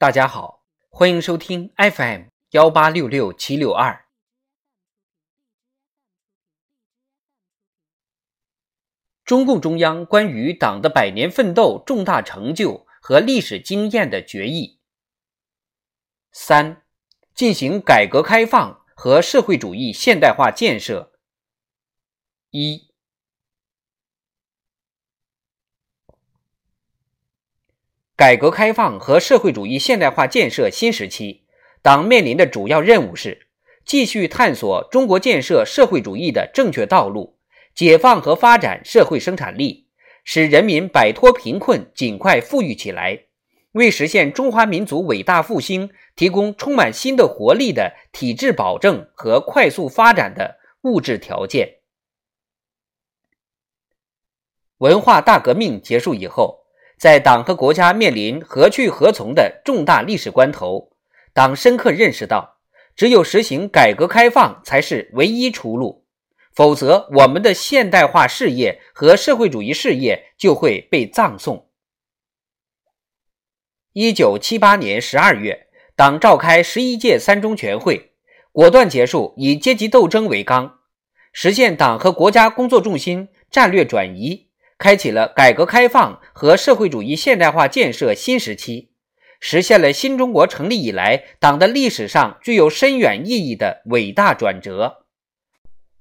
大家好，欢迎收听 FM 幺八六六七六二。中共中央关于党的百年奋斗重大成就和历史经验的决议。三、进行改革开放和社会主义现代化建设。一。改革开放和社会主义现代化建设新时期，党面临的主要任务是继续探索中国建设社会主义的正确道路，解放和发展社会生产力，使人民摆脱贫困，尽快富裕起来，为实现中华民族伟大复兴提供充满新的活力的体制保证和快速发展的物质条件。文化大革命结束以后。在党和国家面临何去何从的重大历史关头，党深刻认识到，只有实行改革开放才是唯一出路，否则我们的现代化事业和社会主义事业就会被葬送。一九七八年十二月，党召开十一届三中全会，果断结束以阶级斗争为纲，实现党和国家工作重心战略转移。开启了改革开放和社会主义现代化建设新时期，实现了新中国成立以来党的历史上具有深远意义的伟大转折。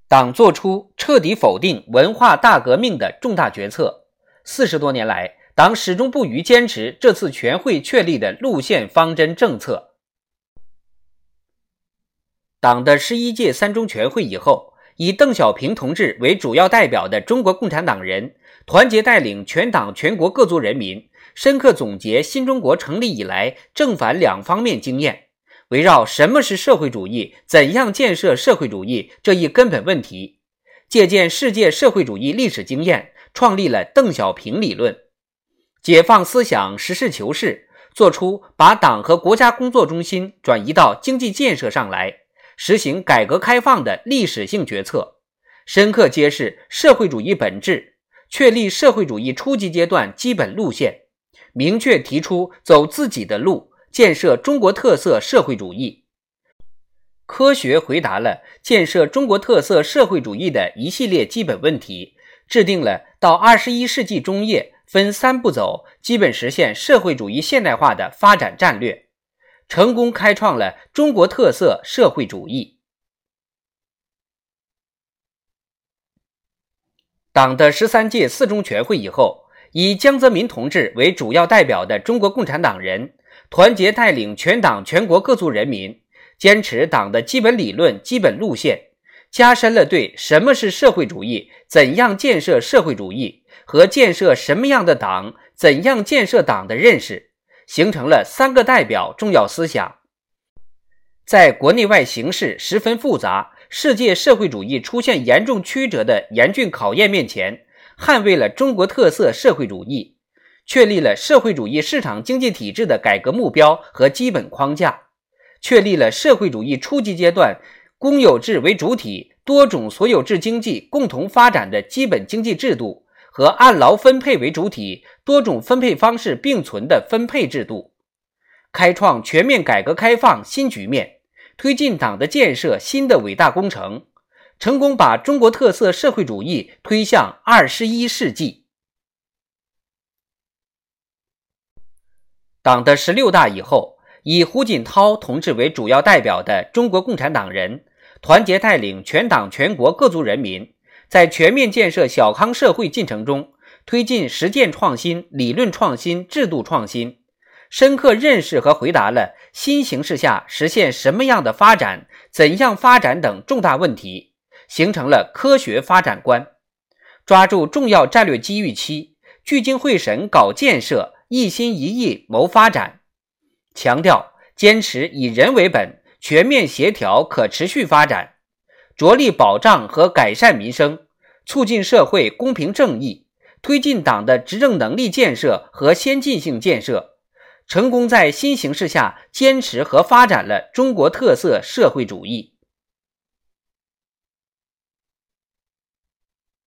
党作出彻底否定文化大革命的重大决策。四十多年来，党始终不渝坚持这次全会确立的路线方针政策。党的十一届三中全会以后，以邓小平同志为主要代表的中国共产党人。团结带领全党全国各族人民，深刻总结新中国成立以来正反两方面经验，围绕什么是社会主义、怎样建设社会主义这一根本问题，借鉴世界社会主义历史经验，创立了邓小平理论，解放思想，实事求是，做出把党和国家工作中心转移到经济建设上来，实行改革开放的历史性决策，深刻揭示社会主义本质。确立社会主义初级阶段基本路线，明确提出走自己的路，建设中国特色社会主义。科学回答了建设中国特色社会主义的一系列基本问题，制定了到二十一世纪中叶分三步走，基本实现社会主义现代化的发展战略，成功开创了中国特色社会主义。党的十三届四中全会以后，以江泽民同志为主要代表的中国共产党人，团结带领全党全国各族人民，坚持党的基本理论、基本路线，加深了对什么是社会主义、怎样建设社会主义和建设什么样的党、怎样建设党的认识，形成了三个代表重要思想。在国内外形势十分复杂。世界社会主义出现严重曲折的严峻考验面前，捍卫了中国特色社会主义，确立了社会主义市场经济体制的改革目标和基本框架，确立了社会主义初级阶段公有制为主体、多种所有制经济共同发展的基本经济制度和按劳分配为主体、多种分配方式并存的分配制度，开创全面改革开放新局面。推进党的建设新的伟大工程，成功把中国特色社会主义推向二十一世纪。党的十六大以后，以胡锦涛同志为主要代表的中国共产党人，团结带领全党全国各族人民，在全面建设小康社会进程中，推进实践创新、理论创新、制度创新。深刻认识和回答了新形势下实现什么样的发展、怎样发展等重大问题，形成了科学发展观。抓住重要战略机遇期，聚精会神搞建设，一心一意谋发展。强调坚持以人为本，全面协调可持续发展，着力保障和改善民生，促进社会公平正义，推进党的执政能力建设和先进性建设。成功在新形势下坚持和发展了中国特色社会主义。